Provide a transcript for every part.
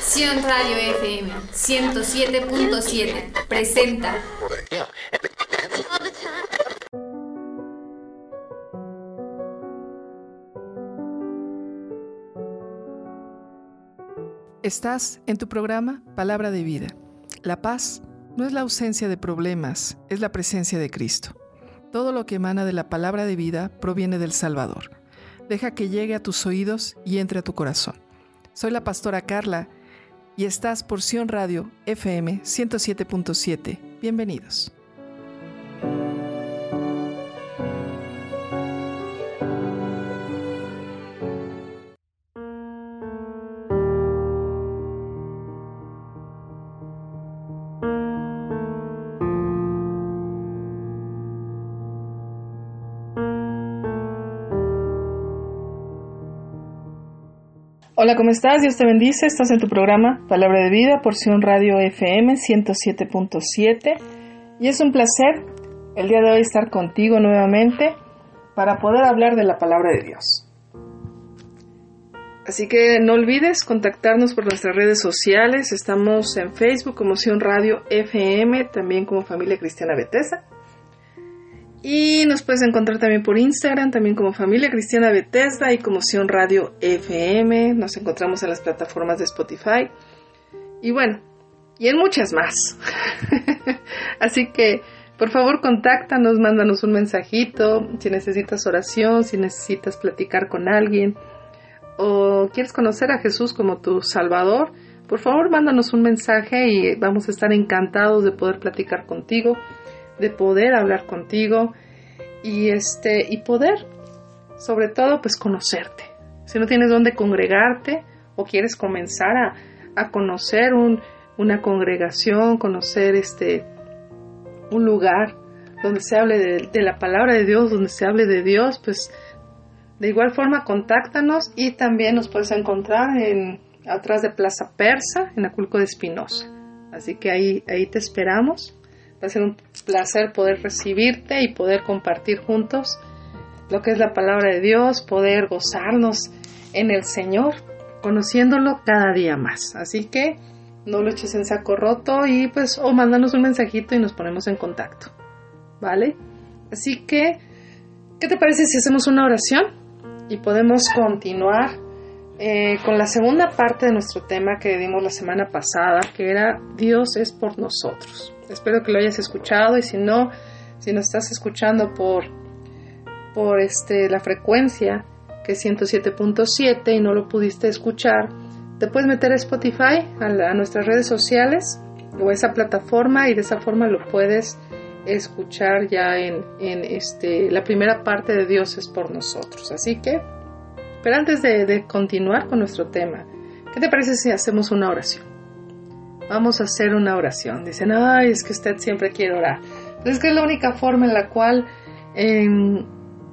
Sion Radio FM 107.7 presenta Estás en tu programa Palabra de Vida. La paz no es la ausencia de problemas, es la presencia de Cristo. Todo lo que emana de la palabra de vida proviene del Salvador. Deja que llegue a tus oídos y entre a tu corazón. Soy la pastora Carla y estás por Sion Radio FM 107.7. Bienvenidos. Hola, ¿cómo estás? Dios te bendice. Estás en tu programa Palabra de Vida, porción Radio FM 107.7. Y es un placer el día de hoy estar contigo nuevamente para poder hablar de la palabra de Dios. Así que no olvides contactarnos por nuestras redes sociales. Estamos en Facebook como Sion Radio FM, también como Familia Cristiana Betesa. Y nos puedes encontrar también por Instagram, también como Familia Cristiana Bethesda y como Sion Radio FM. Nos encontramos en las plataformas de Spotify. Y bueno, y en muchas más. Así que, por favor, contáctanos, mándanos un mensajito. Si necesitas oración, si necesitas platicar con alguien o quieres conocer a Jesús como tu Salvador, por favor, mándanos un mensaje y vamos a estar encantados de poder platicar contigo de poder hablar contigo y este y poder sobre todo pues conocerte. Si no tienes dónde congregarte o quieres comenzar a, a conocer un, una congregación, conocer este un lugar donde se hable de, la palabra de Dios, donde se hable de Dios, pues de igual forma contáctanos y también nos puedes encontrar en atrás de Plaza Persa, en Aculco de Espinosa. Así que ahí, ahí te esperamos. Va a ser un placer poder recibirte y poder compartir juntos lo que es la palabra de Dios, poder gozarnos en el Señor, conociéndolo cada día más. Así que no lo eches en saco roto y pues o mándanos un mensajito y nos ponemos en contacto. ¿Vale? Así que, ¿qué te parece si hacemos una oración y podemos continuar eh, con la segunda parte de nuestro tema que dimos la semana pasada, que era Dios es por nosotros? Espero que lo hayas escuchado y si no, si nos estás escuchando por, por este, la frecuencia que es 107.7 y no lo pudiste escuchar, te puedes meter a Spotify, a, nuestras redes sociales o a esa plataforma y de esa forma lo puedes escuchar ya en, en este, la primera parte de Dios es por nosotros. Así que, pero antes de continuar con nuestro tema, ¿qué te parece si hacemos una oración? Vamos a hacer una oración. Dicen, ay, es que usted siempre quiere orar. Pues es que es la única forma en la cual, eh,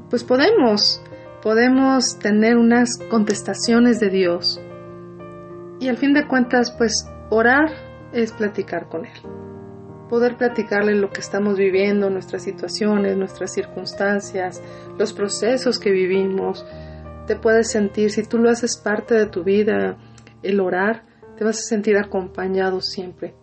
pues podemos, podemos tener unas contestaciones de Dios. Y al fin de cuentas, pues orar es platicar con Él. Poder platicarle lo que estamos viviendo, nuestras situaciones, nuestras circunstancias, los procesos que vivimos. Te puedes sentir, si tú lo haces parte de tu vida, el orar, te vas a sentir acompañado siempre.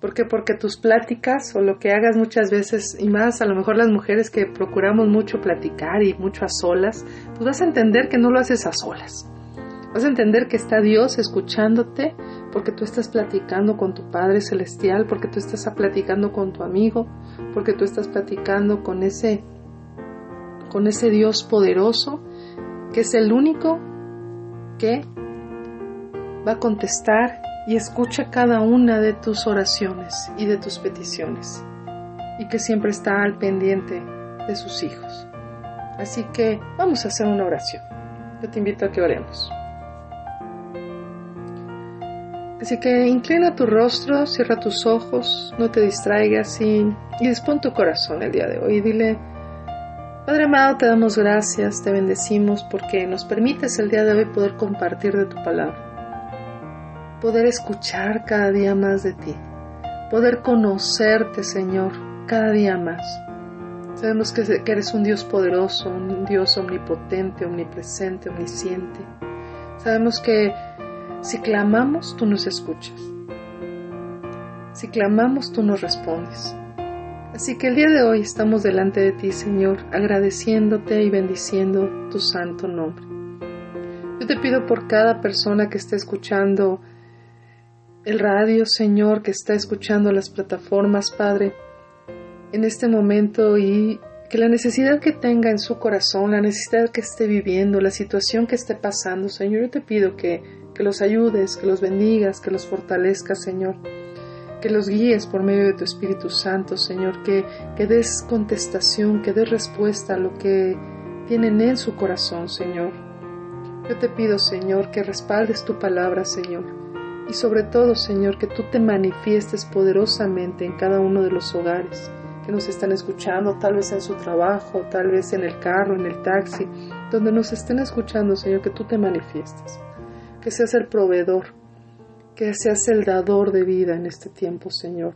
¿Por qué? Porque tus pláticas o lo que hagas muchas veces, y más a lo mejor las mujeres que procuramos mucho platicar y mucho a solas, pues vas a entender que no lo haces a solas. Vas a entender que está Dios escuchándote porque tú estás platicando con tu Padre Celestial, porque tú estás platicando con tu amigo, porque tú estás platicando con ese, con ese Dios poderoso que es el único que va a contestar y escucha cada una de tus oraciones y de tus peticiones y que siempre está al pendiente de sus hijos. Así que vamos a hacer una oración. Yo te invito a que oremos. Así que inclina tu rostro, cierra tus ojos, no te distraigas y, y dispón tu corazón el día de hoy y dile, Padre amado, te damos gracias, te bendecimos porque nos permites el día de hoy poder compartir de tu palabra poder escuchar cada día más de ti, poder conocerte, Señor, cada día más. Sabemos que eres un Dios poderoso, un Dios omnipotente, omnipresente, omnisciente. Sabemos que si clamamos, tú nos escuchas. Si clamamos, tú nos respondes. Así que el día de hoy estamos delante de ti, Señor, agradeciéndote y bendiciendo tu santo nombre. Yo te pido por cada persona que esté escuchando el radio, Señor, que está escuchando las plataformas, Padre, en este momento y que la necesidad que tenga en su corazón, la necesidad que esté viviendo, la situación que esté pasando, Señor, yo te pido que, que los ayudes, que los bendigas, que los fortalezcas, Señor, que los guíes por medio de tu Espíritu Santo, Señor, que, que des contestación, que des respuesta a lo que tienen en su corazón, Señor. Yo te pido, Señor, que respaldes tu palabra, Señor, y sobre todo, Señor, que tú te manifiestes poderosamente en cada uno de los hogares que nos están escuchando, tal vez en su trabajo, tal vez en el carro, en el taxi, donde nos estén escuchando, Señor, que tú te manifiestes, que seas el proveedor, que seas el dador de vida en este tiempo, Señor,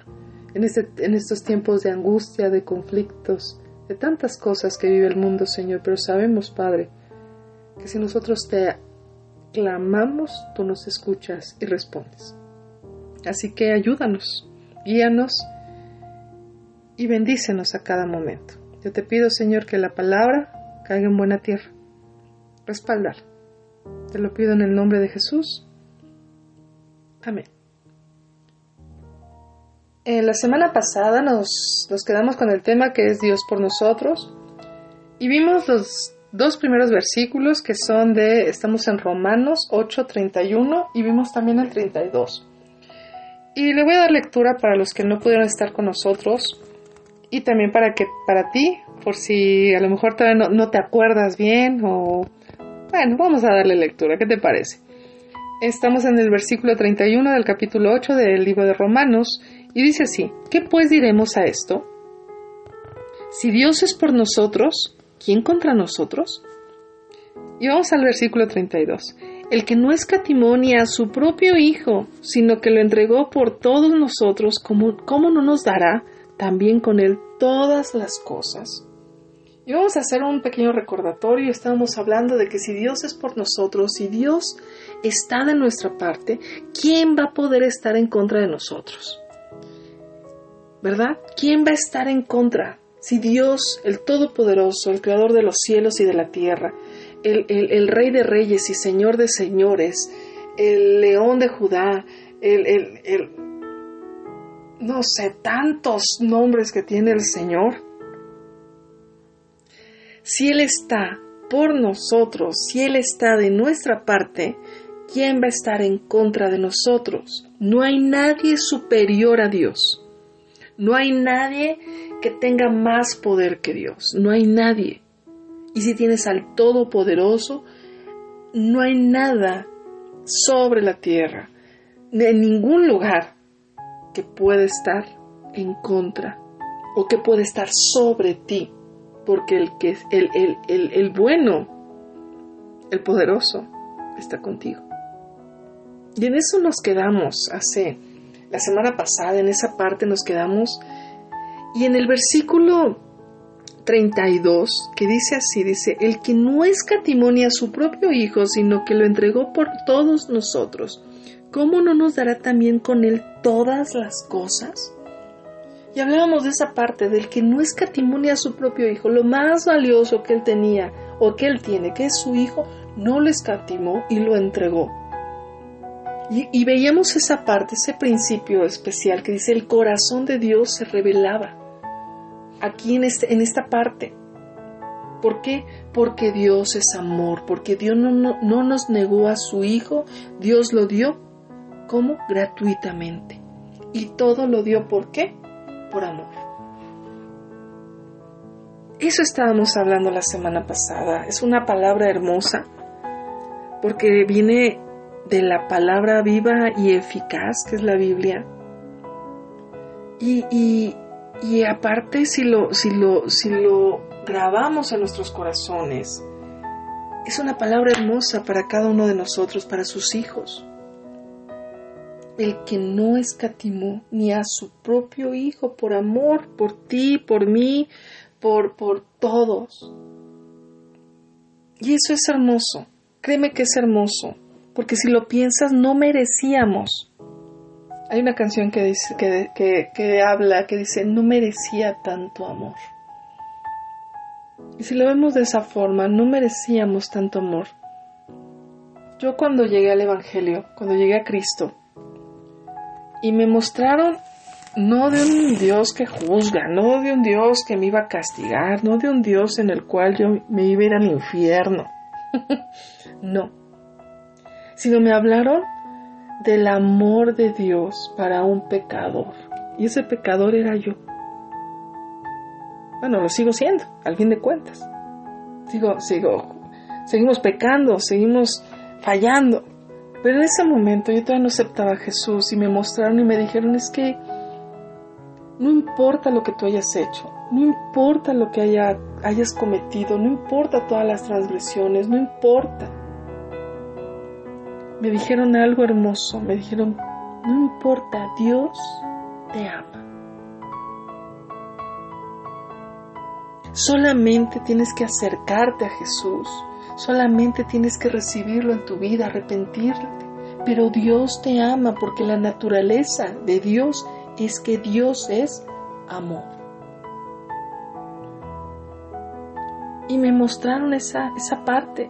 en, este, en estos tiempos de angustia, de conflictos, de tantas cosas que vive el mundo, Señor, pero sabemos, Padre, que si nosotros te clamamos, tú nos escuchas y respondes. Así que ayúdanos, guíanos, y bendícenos a cada momento. Yo te pido, Señor, que la palabra caiga en buena tierra. Respaldar. Te lo pido en el nombre de Jesús. Amén. En la semana pasada nos, nos quedamos con el tema que es Dios por nosotros y vimos los dos primeros versículos que son de, estamos en Romanos 8:31 y vimos también el 32. Y le voy a dar lectura para los que no pudieron estar con nosotros y también para que para ti, por si a lo mejor todavía no, te acuerdas bien o bueno, vamos a darle lectura, ¿qué te parece? Estamos en el versículo 31 del capítulo 8 del libro de Romanos y dice así, ¿qué pues diremos a esto? Si Dios es por nosotros, ¿quién contra nosotros? Y vamos al versículo 32. El que no escatimó ni a su propio Hijo, sino que lo entregó por todos nosotros, ¿cómo, cómo no nos dará también con Él todas las cosas. Y vamos a hacer un pequeño recordatorio. Estábamos hablando de que si Dios es por nosotros, si Dios está de nuestra parte, ¿quién va a poder estar en contra de nosotros? ¿Verdad? ¿Quién va a estar en contra? Si Dios, el Todopoderoso, el Creador de los cielos y de la tierra, el, el Rey de Reyes y Señor de Señores, el León de Judá, el, el no sé, tantos nombres que tiene el Señor. Si Él está por nosotros, si Él está de nuestra parte, ¿quién va a estar en contra de nosotros? No hay nadie superior a Dios. No hay nadie que tenga más poder que Dios. No hay nadie. Y si tienes al Todopoderoso, no hay nada sobre la tierra, en ningún lugar que puede estar en contra o que puede estar sobre ti, porque el que el, el, el, el bueno, el poderoso, está contigo. Y en eso nos quedamos hace la semana pasada, en esa parte nos quedamos. Y en el versículo 32, que dice así, dice, el que no escatimonia a su propio Hijo, sino que lo entregó por todos nosotros, ¿cómo no nos dará también con Él todas las cosas? Y hablábamos de esa parte del que no escatimonia a su propio hijo, lo más valioso que él tenía o que él tiene, que es su hijo, no lo escatimó y lo entregó. Y, veíamos esa parte, ese principio especial que dice el corazón de Dios se revelaba aquí en, este, en esta parte. ¿Por qué? Porque Dios es amor, porque Dios no, no nos negó a su Hijo, Dios lo dio como gratuitamente. Y todo lo dio por qué? Por amor. Eso estábamos hablando la semana pasada. Es una palabra hermosa porque viene de la palabra viva y eficaz que es la Biblia. Y, y, y aparte si lo, si, lo, si lo grabamos en nuestros corazones, es una palabra hermosa para cada uno de nosotros, para sus hijos el que no escatimó ni a su propio Hijo por amor, por ti, por mí, por, por todos. Y eso es hermoso. Créeme que es hermoso. Porque si lo piensas, no merecíamos. Hay una canción que, dice, que, que, que habla, que dice, no merecía tanto amor. Y si lo vemos de esa forma, no merecíamos tanto amor. Yo cuando llegué al Evangelio, cuando llegué a Cristo, y me mostraron no de un Dios que juzga, no de un Dios que me iba a castigar, no de un Dios en el cual yo me iba a ir al infierno. no. Sino me hablaron del amor de Dios para un pecador. Y ese pecador era yo. Bueno, lo sigo siendo, al fin de cuentas. Sigo, sigo, seguimos pecando, seguimos fallando. Pero en ese momento yo todavía no aceptaba a Jesús y me mostraron y me dijeron es que no importa lo que tú hayas hecho, no importa lo que haya, hayas cometido, no importa todas las transgresiones, no importa. Me dijeron algo hermoso, me dijeron, no importa, Dios te ama. Solamente tienes que acercarte a Jesús, solamente tienes que recibirlo en tu vida, arrepentirte. Pero Dios te ama porque la naturaleza de Dios es que Dios es amor. Y me mostraron esa, esa parte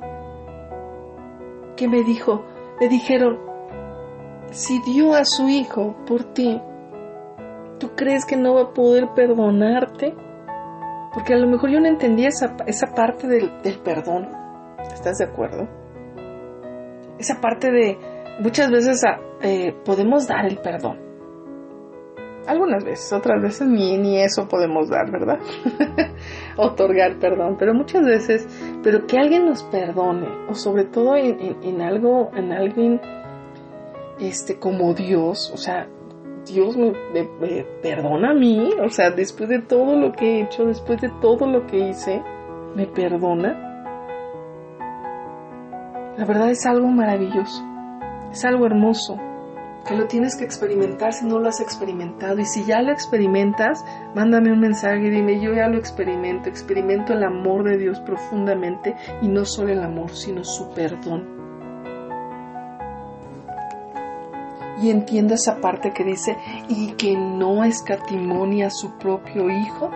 que me dijo, me dijeron, si dio a su hijo por ti, ¿tú crees que no va a poder perdonarte? Porque a lo mejor yo no entendía esa, esa parte del, del perdón. ¿Estás de acuerdo? Esa parte de muchas veces eh, podemos dar el perdón. Algunas veces, otras veces ni, ni eso podemos dar, ¿verdad? Otorgar perdón, pero muchas veces, pero que alguien nos perdone, o sobre todo en, en, algo, en alguien este, como Dios, o sea, Dios me, me, me, perdona a mí, o sea, después de todo lo que he hecho, después de todo lo que hice, me perdona. La verdad es algo maravilloso, es algo hermoso, que lo tienes que experimentar si no lo has experimentado. Y si ya lo experimentas, mándame un mensaje y dime, yo ya lo experimento, experimento el amor de Dios profundamente y no solo el amor, sino su perdón. Y entiendo esa parte que dice, y que no escatimonia a su propio Hijo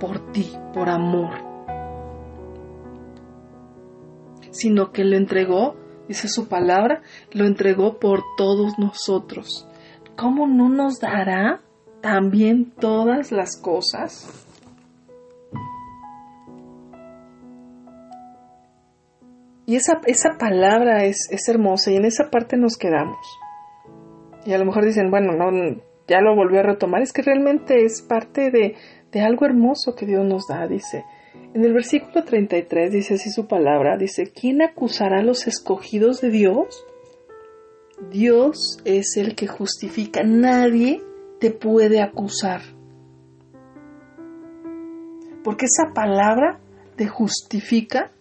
por ti, por amor, sino que lo entregó dice su palabra, lo entregó por todos nosotros. ¿Cómo no nos dará también todas las cosas? Y esa, esa palabra es, es hermosa y en esa parte nos quedamos. Y a lo mejor dicen, bueno, no, ya lo volvió a retomar, es que realmente es parte de, de algo hermoso que Dios nos da, dice, en el versículo 33 dice así su palabra, dice, ¿quién acusará a los escogidos de Dios? Dios es el que justifica, nadie te puede acusar. Porque esa palabra te justifica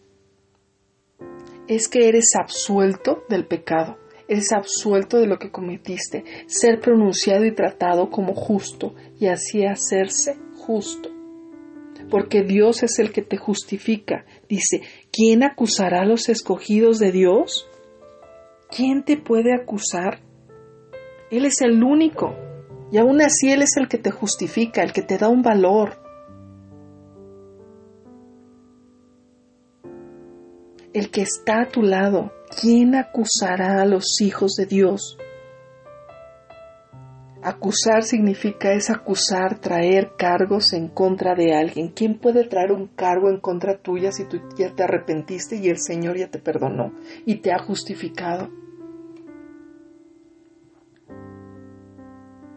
es que eres absuelto del pecado, eres absuelto de lo que cometiste, ser pronunciado y tratado como justo y así hacerse justo porque Dios es el que te justifica. Dice, ¿quién acusará a los escogidos de Dios? ¿Quién te puede acusar? Él es el único. Y aún así Él es el que te justifica, el que te da un valor. El que está a tu lado. ¿Quién acusará a los hijos de Dios? Acusar significa es acusar, traer cargos en contra de alguien. ¿Quién puede traer un cargo en contra tuya si tú ya te arrepentiste y el Señor ya te perdonó y te ha justificado?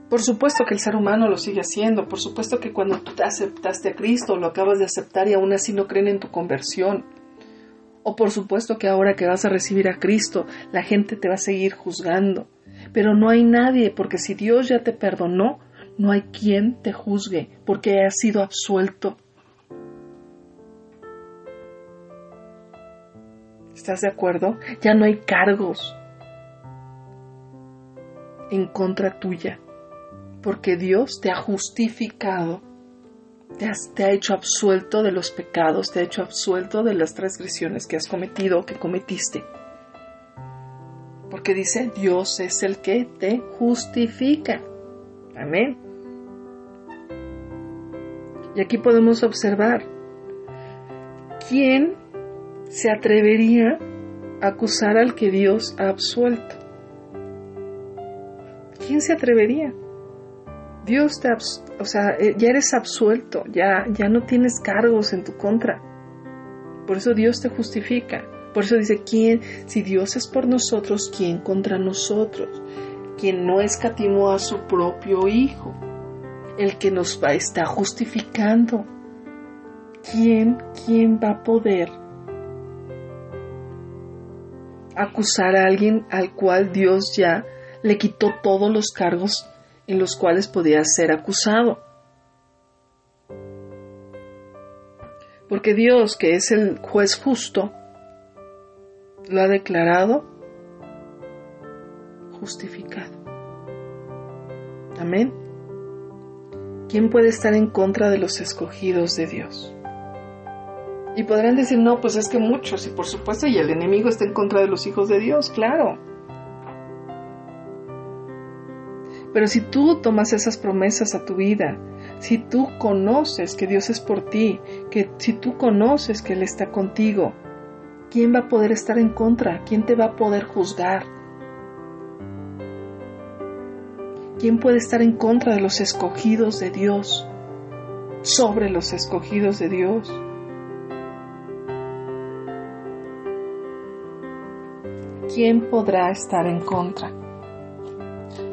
Por supuesto que el ser humano lo sigue haciendo, por supuesto que cuando tú te aceptaste a Cristo lo acabas de aceptar y aún así no creen en tu conversión. O por supuesto que ahora que vas a recibir a Cristo, la gente te va a seguir juzgando pero no hay nadie, porque si Dios ya te perdonó, no hay quien te juzgue, porque has sido absuelto. ¿Estás de acuerdo? Ya no hay cargos en contra tuya, porque Dios te ha justificado te, ha hecho absuelto de los pecados, te ha hecho absuelto de las transgresiones que has cometido o que cometiste. Porque dice, Dios es el que te justifica. Amén. Y aquí podemos observar, ¿quién se atrevería a acusar al que Dios ha absuelto? ¿Quién se atrevería? Dios te, o sea, eh, ya eres absuelto, ya, ya no tienes cargos en tu contra. Por eso Dios te justifica. Por eso dice, ¿quién? Si Dios es por nosotros, ¿quién contra nosotros? Quien no escatimó a su propio Hijo, el que nos va, está justificando. ¿Quién, quién va a poder acusar a alguien al cual Dios ya le quitó todos los cargos en los cuales podía ser acusado. Porque Dios, que es el juez justo, lo ha declarado justificado. Amén. ¿Quién puede estar en contra de los escogidos de Dios? Y podrán decir, no, pues es que muchos, y por supuesto, y el enemigo está en contra de los hijos de Dios, claro. Pero si tú tomas esas promesas a tu vida, si tú conoces que Dios es por ti, que si tú conoces que Él está contigo, ¿quién va a poder estar en contra? ¿Quién te va a poder juzgar? ¿Quién puede estar en contra de los escogidos de Dios? Sobre los escogidos de Dios. ¿Quién podrá estar en contra?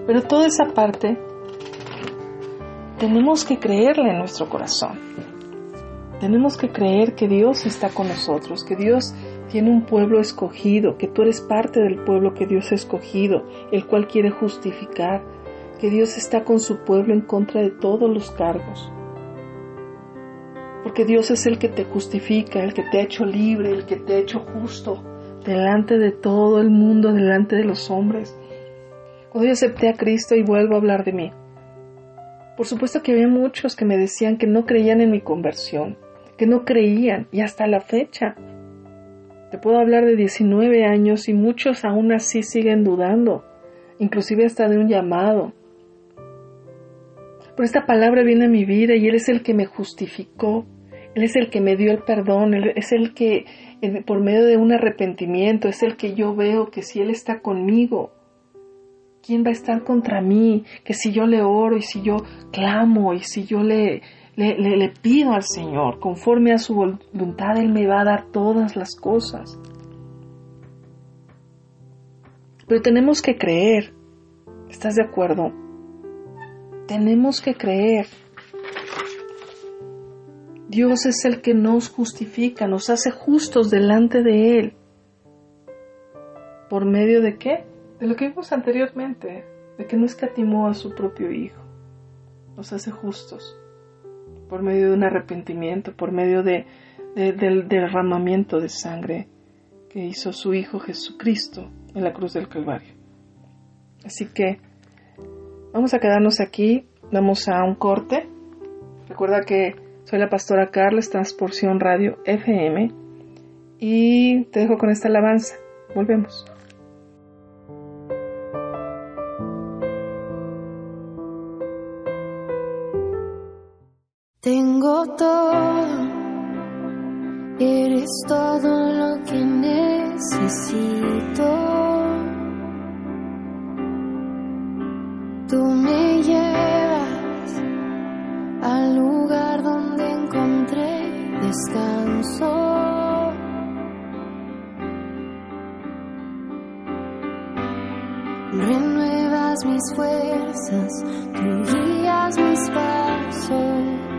Pero toda esa parte tenemos que creerle en nuestro corazón. Tenemos que creer que Dios está con nosotros, que Dios tiene un pueblo escogido, que tú eres parte del pueblo que Dios ha escogido, el cual quiere justificar, que Dios está con su pueblo en contra de todos los cargos. Porque Dios es el que te justifica, el que te ha hecho libre, el que te ha hecho justo delante de todo el mundo, delante de los hombres. Hoy acepté a Cristo y vuelvo a hablar de mí. Por supuesto que había muchos que me decían que no creían en mi conversión, que no creían, y hasta la fecha. Te puedo hablar de 19 años y muchos aún así siguen dudando, inclusive hasta de un llamado. Pero esta palabra viene a mi vida y Él es el que me justificó, Él es el que me dio el perdón, Él es el que, por medio de un arrepentimiento, es el que yo veo que si Él está conmigo, ¿quién va a estar contra mí? Que si yo le oro y si yo clamo y si yo le, le, pido al Señor, conforme a su voluntad, Él me va a dar todas las cosas. Pero tenemos que creer. ¿Estás de acuerdo? Tenemos que creer. Dios es el que nos justifica, nos hace justos delante de Él. ¿Por medio de qué? de lo que vimos anteriormente, de que no escatimó a su propio Hijo, nos hace justos por medio de un arrepentimiento, por medio de, del derramamiento de sangre que hizo su Hijo Jesucristo en la cruz del Calvario. Así que vamos a quedarnos aquí, vamos a un corte. Recuerda que soy la pastora Carles, Transporción Radio FM, y te dejo con esta alabanza. Volvemos. Todo, eres todo lo que necesito. Tú me llevas al lugar donde encontré descanso. Renuevas mis fuerzas, tú guías mis pasos.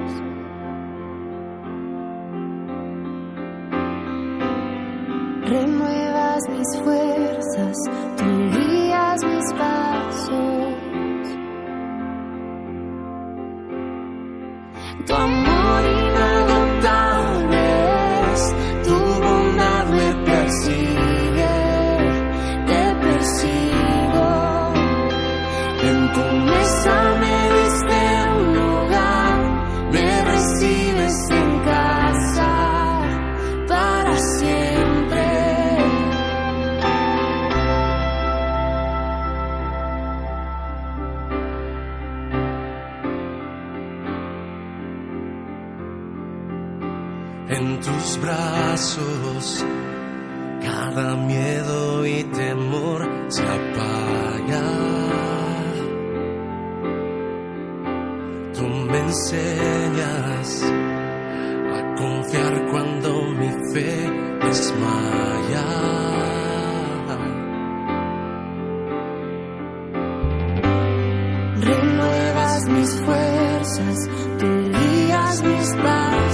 Mis fuerzas, tú guías mis pasos.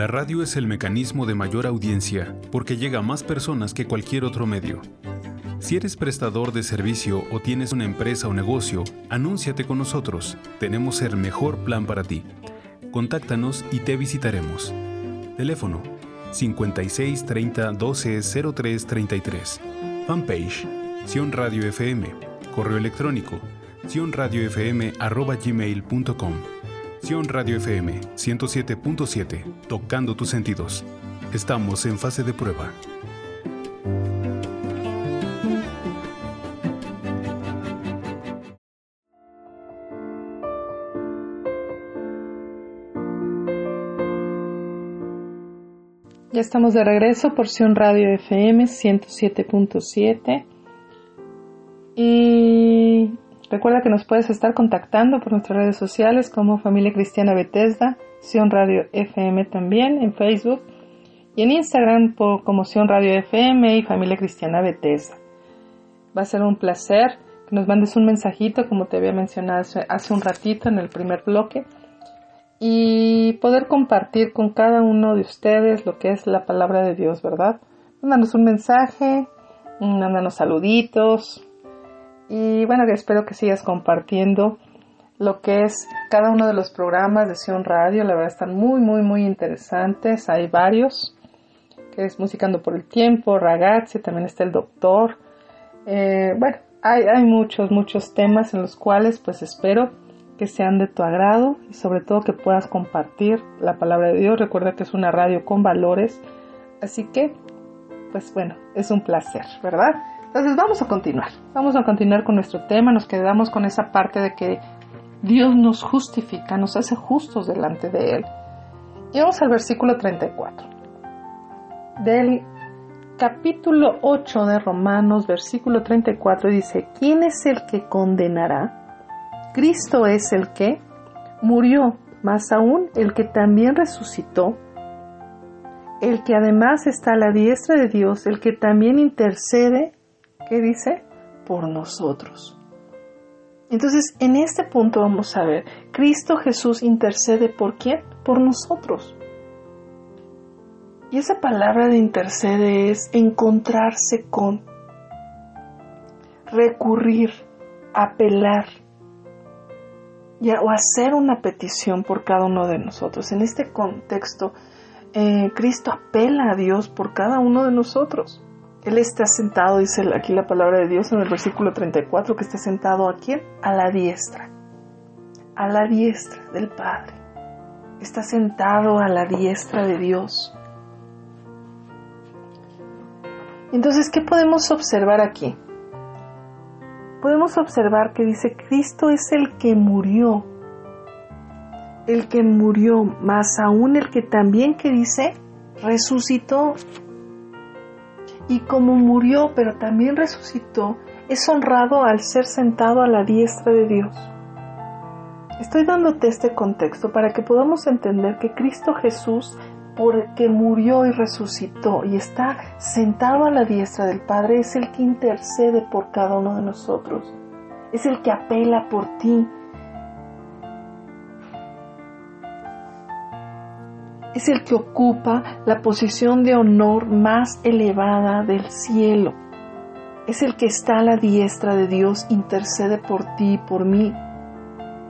La radio es el mecanismo de mayor audiencia porque llega a más personas que cualquier otro medio. Si eres prestador de servicio o tienes una empresa o negocio, anúnciate con nosotros. Tenemos el mejor plan para ti. Contáctanos y te visitaremos. Teléfono 56 30 12 03 33. Fanpage Sion Radio FM. Correo electrónico sionradiofm@gmail.com. Sion Radio FM 107.7, tocando tus sentidos. Estamos en fase de prueba. Ya estamos de regreso, porción Radio FM 107.7. Y recuerda que nos puedes estar contactando por nuestras redes sociales como Familia Cristiana Bethesda, Sion Radio FM también en Facebook y en Instagram por, como Sion Radio FM y Familia Cristiana Bethesda. Va a ser un placer que nos mandes un mensajito como te había mencionado hace, un ratito en el primer bloque y poder compartir con cada uno de ustedes lo que es la palabra de Dios, ¿verdad? Mándanos un mensaje, mándanos saluditos Y bueno, espero que sigas compartiendo lo que es cada uno de los programas de Sion Radio. La verdad están muy, muy, muy interesantes. Hay varios, que es Musicando por el Tiempo, Ragazzi, también está el Doctor. Eh, bueno, hay, hay muchos, muchos temas en los cuales pues espero que sean de tu agrado y sobre todo que puedas compartir la palabra de Dios. Recuerda que es una radio con valores. Así que, pues bueno, es un placer, ¿verdad? Entonces vamos a continuar. Vamos a continuar con nuestro tema. Nos quedamos con esa parte de que Dios nos justifica, nos hace justos delante de Él. Y vamos al versículo 34. Del capítulo 8 de Romanos, versículo 34, dice, ¿quién es el que condenará? Cristo es el que murió, más aún el que también resucitó, el que además está a la diestra de Dios, el que también intercede, ¿qué dice? Por nosotros. Entonces, en este punto vamos a ver, Cristo Jesús intercede por quién? Por nosotros. Y esa palabra de intercede es encontrarse con, recurrir, apelar, o hacer una petición por cada uno de nosotros. En este contexto, eh, Cristo apela a Dios por cada uno de nosotros. Él está sentado, dice aquí la palabra de Dios en el versículo 34, que está sentado aquí A la diestra. A la diestra del Padre. Está sentado a la diestra de Dios. Entonces, ¿qué podemos observar aquí? Podemos observar que dice, Cristo es el que murió. El que murió, más aún el que también que dice, resucitó y como murió pero también resucitó, es honrado al ser sentado a la diestra de Dios. Estoy dándote este contexto para que podamos entender que Cristo Jesús, porque murió y resucitó y está sentado a la diestra del Padre, es el que intercede por cada uno de nosotros, es el que apela por ti, es el que ocupa la posición de honor más elevada del cielo. Es el que está a la diestra de Dios, intercede por ti y por mí.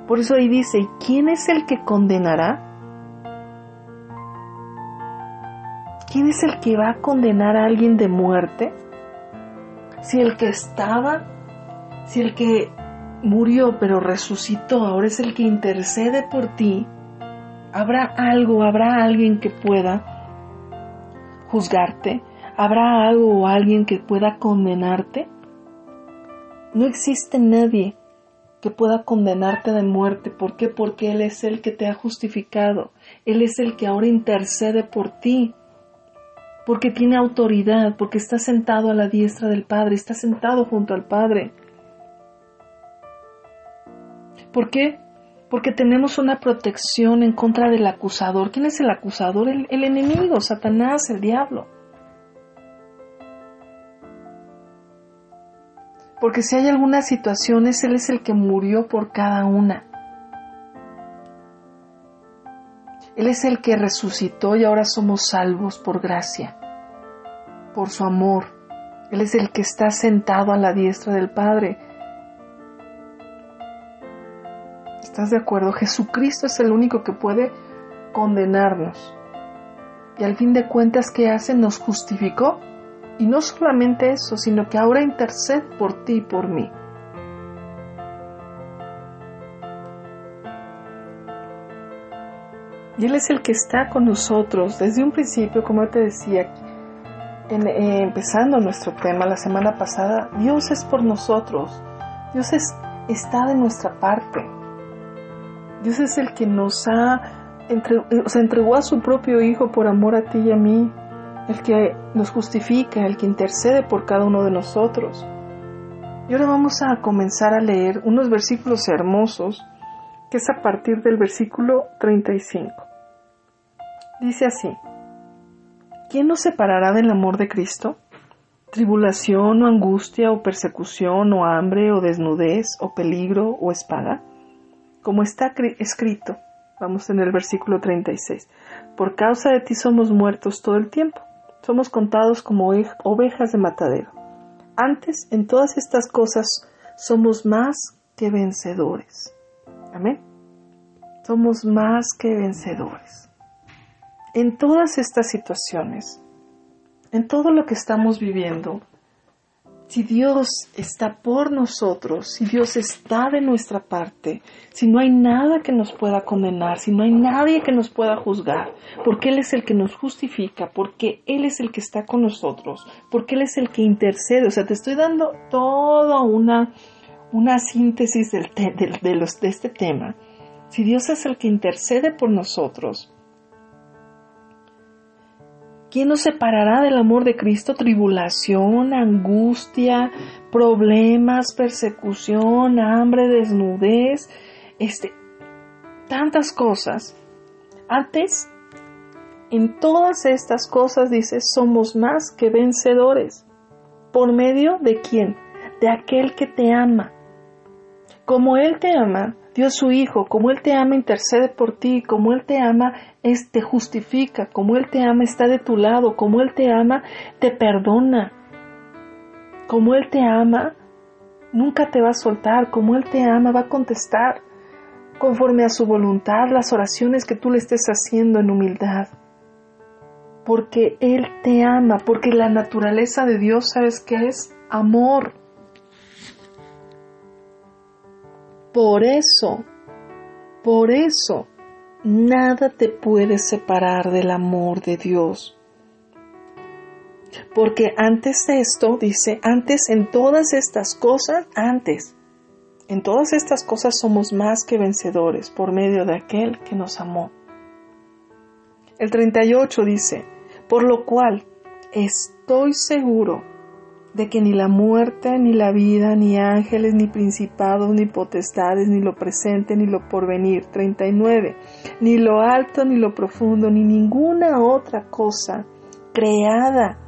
Por eso ahí dice, ¿y quién es el que condenará? ¿Quién es el que va a condenar a alguien de muerte? Si el que estaba, si el que murió pero resucitó, ahora es el que intercede por ti, ¿Habrá algo, habrá alguien que pueda juzgarte? ¿Habrá algo o alguien que pueda condenarte? No existe nadie que pueda condenarte de muerte. ¿Por qué? Porque Él es el que te ha justificado. Él es el que ahora intercede por ti. Porque tiene autoridad, porque está sentado a la diestra del Padre, está sentado junto al Padre. ¿Por qué? Porque tenemos una protección en contra del acusador. ¿Quién es el acusador? El, enemigo, Satanás, el diablo. Porque si hay algunas situaciones, Él es el que murió por cada una. Él es el que resucitó y ahora somos salvos por gracia, por su amor. Él es el que está sentado a la diestra del Padre ¿Estás de acuerdo? Jesucristo es el único que puede condenarnos. Y al fin de cuentas, ¿qué hace? Nos justificó. Y no solamente eso, sino que ahora intercede por ti y por mí. Y Él es el que está con nosotros desde un principio, como te decía, eh, empezando nuestro tema la semana pasada, Dios es por nosotros, Dios es, está de nuestra parte. Dios es el que nos ha entregó a su propio Hijo por amor a ti y a mí, el que nos justifica, el que intercede por cada uno de nosotros. Y ahora vamos a comenzar a leer unos versículos hermosos, que es a partir del versículo 35. Dice así, ¿quién nos separará del amor de Cristo? ¿Tribulación o angustia o persecución o hambre o desnudez o peligro o espada? Como está escrito, vamos en el versículo 36, por causa de ti somos muertos todo el tiempo, somos contados como ovejas de matadero. Antes, en todas estas cosas, somos más que vencedores. Amén. Somos más que vencedores. En todas estas situaciones, en todo lo que estamos viviendo, si Dios está por nosotros, si Dios está de nuestra parte, si no hay nada que nos pueda condenar, si no hay nadie que nos pueda juzgar, porque Él es el que nos justifica, porque Él es el que está con nosotros, porque Él es el que intercede. O sea, te estoy dando toda una, una síntesis de, los, de este tema. Si Dios es el que intercede por nosotros, ¿Quién nos separará del amor de Cristo? Tribulación, angustia, problemas, persecución, hambre, desnudez, este, tantas cosas. Antes, en todas estas cosas, dice, somos más que vencedores. ¿Por medio de quién? De aquel que te ama. Como Él te ama, Dios su Hijo, como Él te ama, intercede por ti, como Él te ama, es, te justifica, como Él te ama, está de tu lado, como Él te ama, te perdona, como Él te ama, nunca te va a soltar, como Él te ama, va a contestar conforme a su voluntad las oraciones que tú le estés haciendo en humildad. Porque Él te ama, porque la naturaleza de Dios, ¿sabes qué es? Amor. Por eso, por eso, nada te puede separar del amor de Dios. Porque antes de esto, dice, antes en todas estas cosas, antes, en todas estas cosas somos más que vencedores por medio de aquel que nos amó. El 38 dice, por lo cual estoy seguro de que ni la muerte, ni la vida, ni ángeles, ni principados, ni potestades, ni lo presente, ni lo porvenir. 39. Ni lo alto, ni lo profundo, ni ninguna otra cosa creada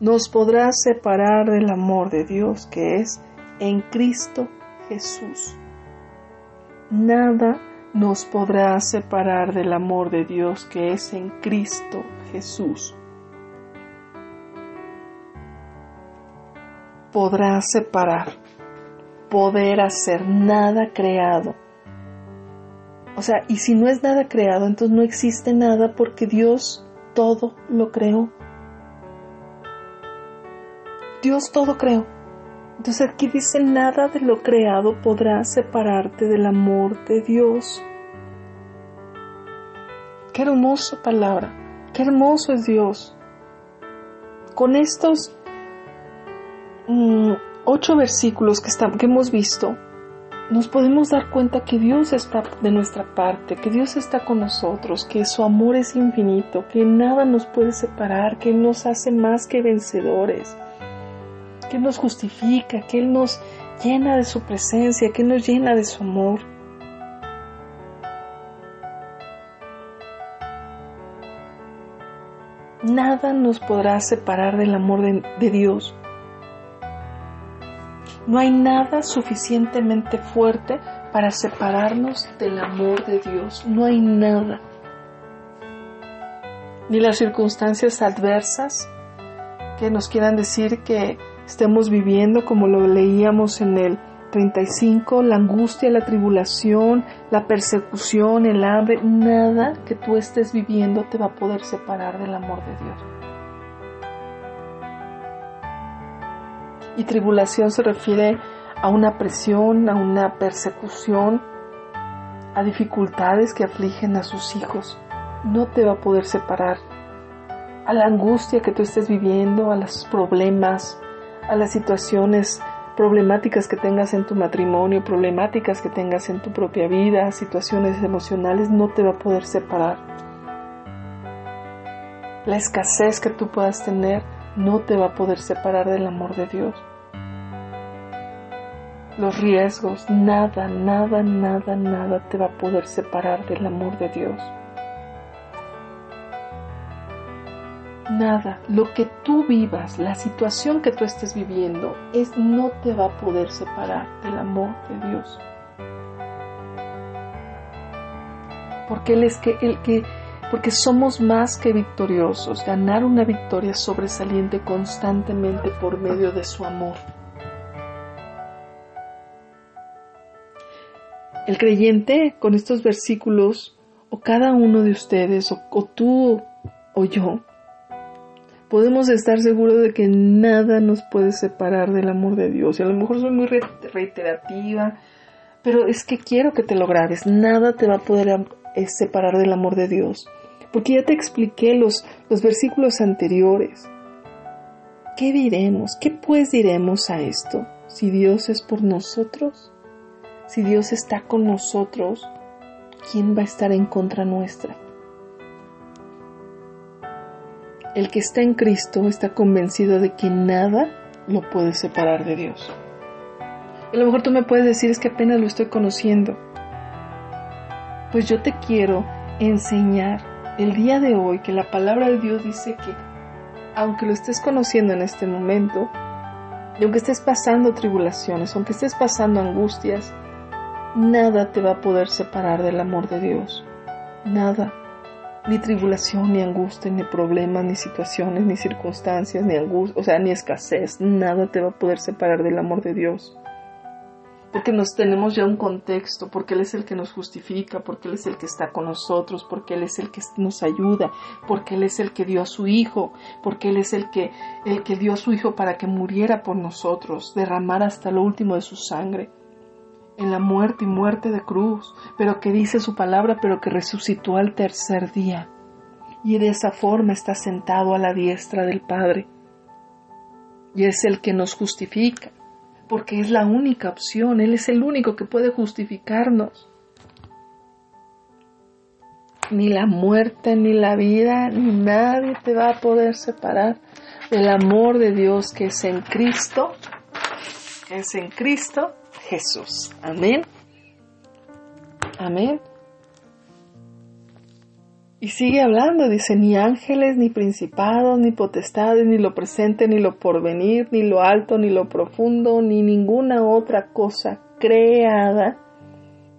nos podrá separar del amor de Dios que es en Cristo Jesús. Nada nos podrá separar del amor de Dios que es en Cristo Jesús. Podrá separar, poder hacer nada creado. O sea, y si no es nada creado, entonces no existe nada porque Dios todo lo creó. Dios todo creó. Entonces aquí dice, nada de lo creado podrá separarte del amor de Dios. Qué hermosa palabra, qué hermoso es Dios. Con estos Mm, ocho versículos que, que hemos visto, nos podemos dar cuenta que Dios está de nuestra parte, que Dios está con nosotros, que su amor es infinito, que nada nos puede separar, que Él nos hace más que vencedores, que Él nos justifica, que Él nos llena de su presencia, que Él nos llena de su amor. Nada nos podrá separar del amor de Dios. No hay nada suficientemente fuerte para separarnos del amor de Dios. No hay nada. Ni las circunstancias adversas que nos quieran decir que estemos viviendo como lo leíamos en el 35, la angustia, la tribulación, la persecución, el hambre, nada que tú estés viviendo te va a poder separar del amor de Dios. Y tribulación se refiere a una presión, a una persecución, a dificultades que afligen a sus hijos. No te va a poder separar. A la angustia que tú estés viviendo, a los problemas, a las situaciones problemáticas que tengas en tu matrimonio, problemáticas que tengas en tu propia vida, situaciones emocionales, no te va a poder separar. La escasez que tú puedas tener no te va a poder separar del amor de Dios. Los riesgos, nada, nada, nada, nada te va a poder separar del amor de Dios. Nada, lo que tú vivas, la situación que tú estés viviendo, es no te va a poder separar del amor de Dios. Porque él es que el que porque somos más que victoriosos, ganar una victoria sobresaliente constantemente por medio de su amor. El creyente con estos versículos, o cada uno de ustedes, o, tú o yo, podemos estar seguros de que nada nos puede separar del amor de Dios. Y a lo mejor soy muy re- reiterativa, pero es que quiero que te lo grabes. Nada te va a poder eh, separar del amor de Dios. Porque ya te expliqué los, los versículos anteriores. ¿Qué diremos? ¿Qué pues diremos a esto? Si Dios es por nosotros, si Dios está con nosotros, ¿quién va a estar en contra nuestra? El que está en Cristo está convencido de que nada lo puede separar de Dios. A lo mejor tú me puedes decir es que apenas lo estoy conociendo. Pues yo te quiero enseñar el día de hoy que la palabra de Dios dice que aunque lo estés conociendo en este momento, y aunque estés pasando tribulaciones, aunque estés pasando angustias, nada te va a poder separar del amor de Dios. Nada. Ni tribulación, ni angustia, ni problemas, ni situaciones, ni circunstancias, ni angustia, o sea, ni escasez, nada te va a poder separar del amor de Dios. Porque nos tenemos ya un contexto, porque Él es el que nos justifica, porque Él es el que está con nosotros, porque Él es el que nos ayuda, porque Él es el que dio a su Hijo, porque Él es el que, el que dio a su Hijo para que muriera por nosotros, derramar hasta lo último de su sangre en la muerte y muerte de cruz, pero que dice su palabra, pero que resucitó al tercer día. Y de esa forma está sentado a la diestra del Padre. Y es el que nos justifica, porque es la única opción, Él es el único que puede justificarnos. Ni la muerte, ni la vida, ni nadie te va a poder separar del amor de Dios que es en Cristo, que es en Cristo Jesús. Amén. Amén. Y sigue hablando, dice, ni ángeles, ni principados, ni potestades, ni lo presente, ni lo porvenir, ni lo alto, ni lo profundo, ni ninguna otra cosa creada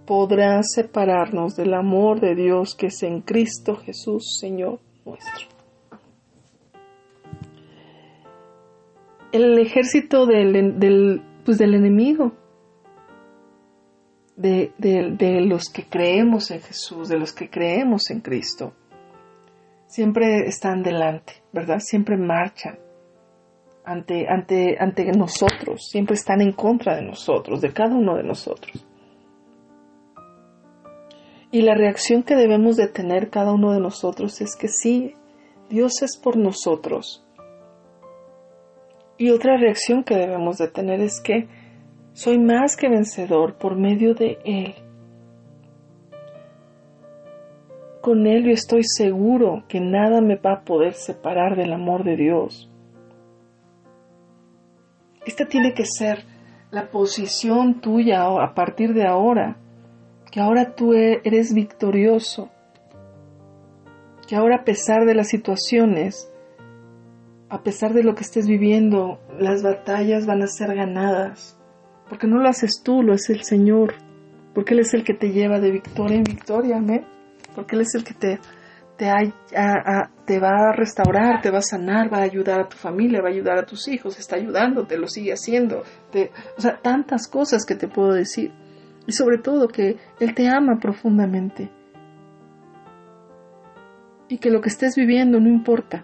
podrá separarnos del amor de Dios que es en Cristo Jesús, Señor nuestro. El ejército del, del, pues del enemigo, de, de, de, los que creemos en Jesús, de los que creemos en Cristo, siempre están delante, ¿verdad? Siempre marchan ante, ante, ante nosotros, siempre están en contra de nosotros, de cada uno de nosotros. Y la reacción que debemos de tener cada uno de nosotros es que sí, Dios es por nosotros. Y otra reacción que debemos de tener es que soy más que vencedor por medio de Él. Con Él yo estoy seguro que nada me va a poder separar del amor de Dios. Esta tiene que ser la posición tuya a partir de ahora, que ahora tú eres victorioso, que ahora a pesar de las situaciones, a pesar de lo que estés viviendo, las batallas van a ser ganadas porque no lo haces tú, lo hace el Señor, porque Él es el que te lleva de victoria en victoria, amén, porque Él es el que te, te, va a restaurar, te va a sanar, va a ayudar a tu familia, va a ayudar a tus hijos, está ayudándote, lo sigue haciendo, o sea, tantas cosas que te puedo decir, y sobre todo que Él te ama profundamente, y que lo que estés viviendo no importa,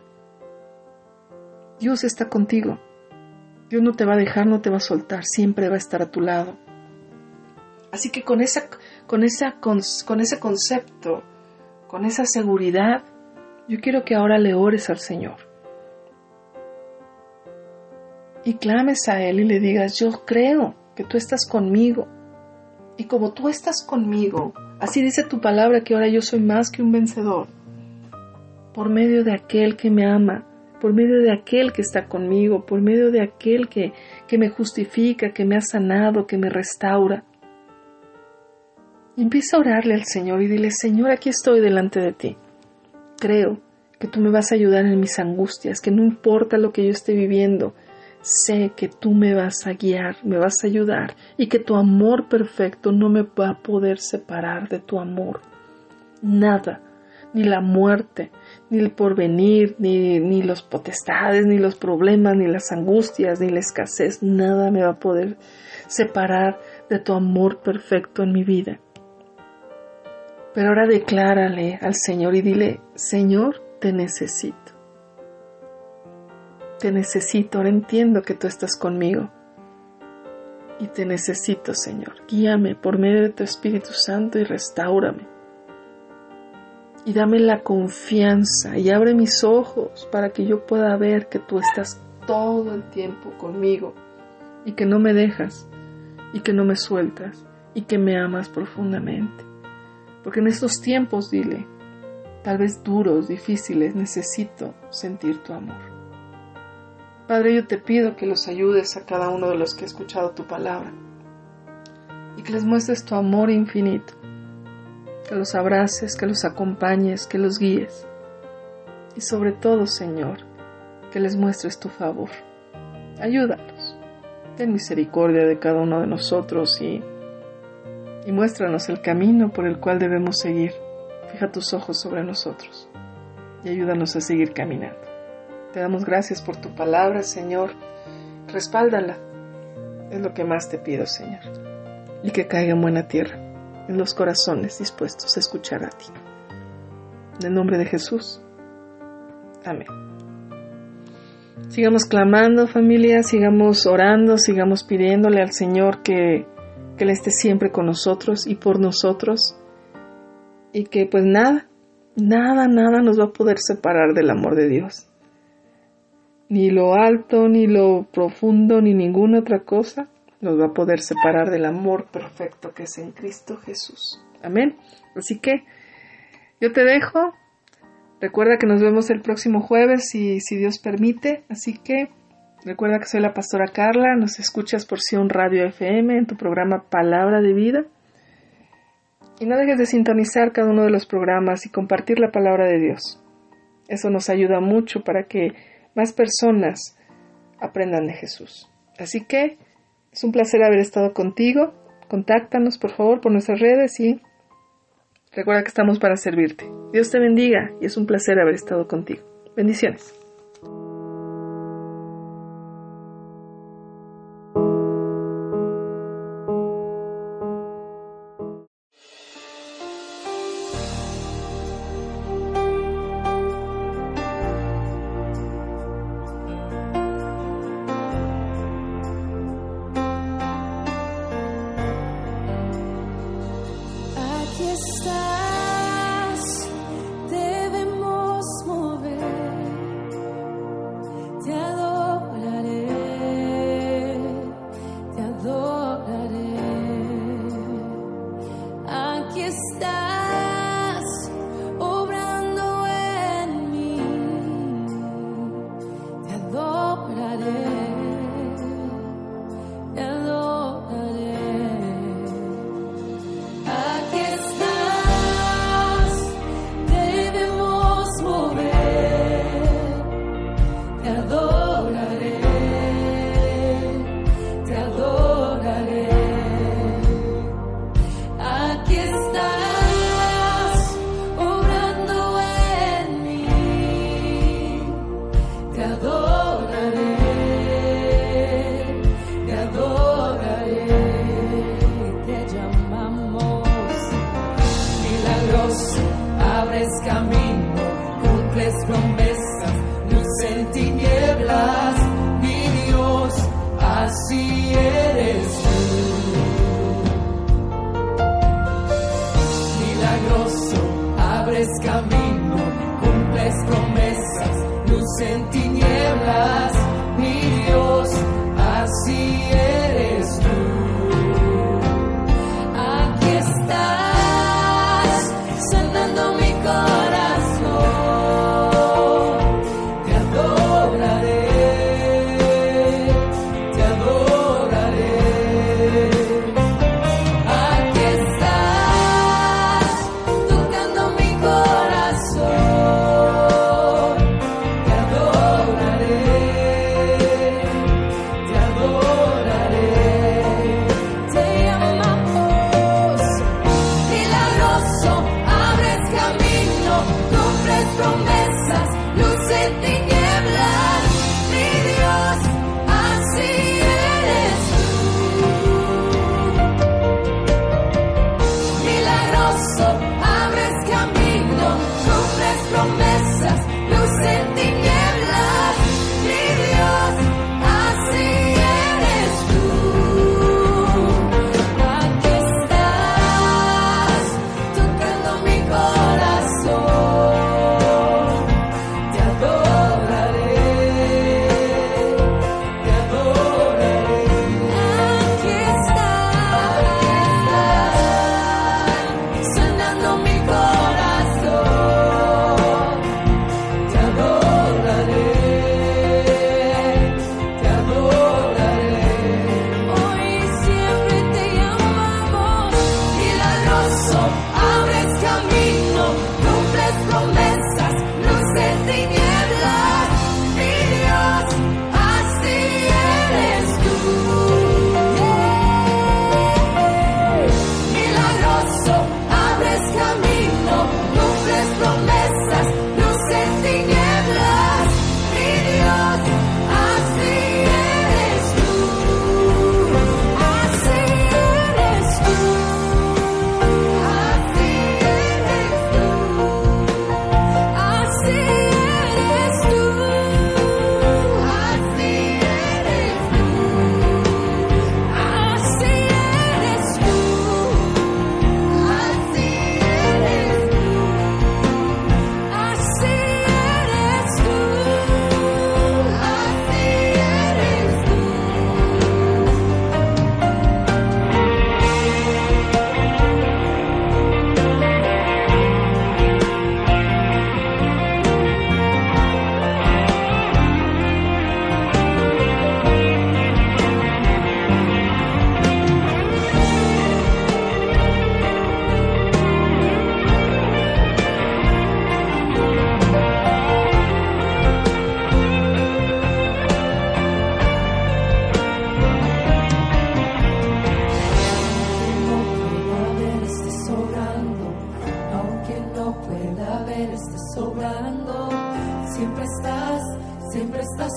Dios está contigo. Dios no te va a dejar, no te va a soltar, siempre va a estar a tu lado. Así que con, esa, con, esa, con, ese concepto, con esa seguridad, yo quiero que ahora le ores al Señor. Y clames a Él y le digas, yo creo que tú estás conmigo. Y como tú estás conmigo, así dice tu palabra que ahora yo soy más que un vencedor, por medio de aquel que me ama, por medio de aquel que está conmigo, por medio de aquel que, que me justifica, que me ha sanado, que me restaura. Empieza a orarle al Señor y dile, Señor, aquí estoy delante de ti. Creo que tú me vas a ayudar en mis angustias, que no importa lo que yo esté viviendo, sé que tú me vas a guiar, me vas a ayudar y que tu amor perfecto no me va a poder separar de tu amor. Nada, ni la muerte, ni el porvenir, ni, ni los potestades, ni los problemas, ni las angustias, ni la escasez, nada me va a poder separar de tu amor perfecto en mi vida. Pero ahora declárale al Señor y dile, Señor, te necesito. Te necesito, ahora entiendo que tú estás conmigo. Y te necesito, Señor. Guíame por medio de tu Espíritu Santo y restaurame. Y dame la confianza y abre mis ojos para que yo pueda ver que tú estás todo el tiempo conmigo y que no me dejas y que no me sueltas y que me amas profundamente. Porque en estos tiempos, dile, tal vez duros, difíciles, necesito sentir tu amor. Padre, yo te pido que los ayudes a cada uno de los que ha escuchado tu palabra y que les muestres tu amor infinito, que los abraces, que los acompañes, que los guíes y sobre todo, Señor, que les muestres tu favor. Ayúdanos, ten misericordia de cada uno de nosotros y y muéstranos el camino por el cual debemos seguir. Fija tus ojos sobre nosotros y ayúdanos a seguir caminando. Te damos gracias por tu palabra, Señor. Respáldala. Es lo que más te pido, Señor. Y que caiga en buena tierra, en los corazones dispuestos a escuchar a ti. En el nombre de Jesús. Amén. Sigamos clamando, familia, sigamos orando, sigamos pidiéndole al Señor que que Él esté siempre con nosotros y por nosotros y que pues nada, nada, nada nos va a poder separar del amor de Dios. Ni lo alto, ni lo profundo, ni ninguna otra cosa nos va a poder separar del amor perfecto que es en Cristo Jesús. Amén. Así que yo te dejo. Recuerda que nos vemos el próximo jueves si, Dios permite. Así que Recuerda que soy la pastora Carla, nos escuchas por Sion Radio FM en tu programa Palabra de Vida. Y no dejes de sintonizar cada uno de los programas y compartir la palabra de Dios. Eso nos ayuda mucho para que más personas aprendan de Jesús. Así que es un placer haber estado contigo. Contáctanos por favor por nuestras redes y recuerda que estamos para servirte. Dios te bendiga y es un placer haber estado contigo. Bendiciones. Milagroso, abres camino, cumples promesas, luz en tinieblas, mi Dios, así eres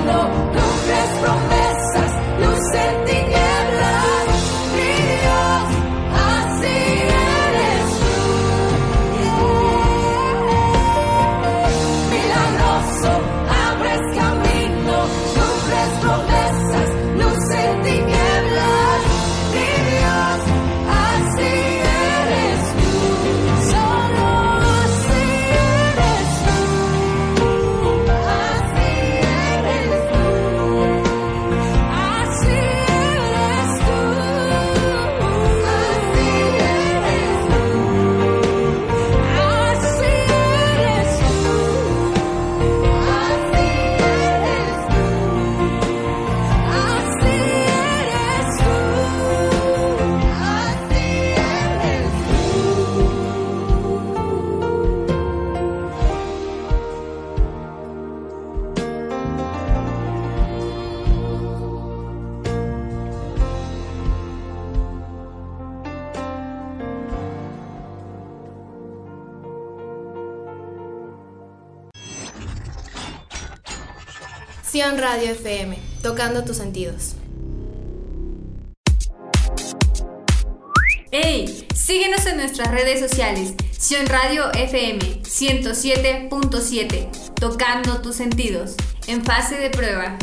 camino, cumples Radio FM, tocando tus sentidos. ¡Hey! Síguenos en nuestras redes sociales. Sion Radio FM 107.7, tocando tus sentidos, en fase de prueba.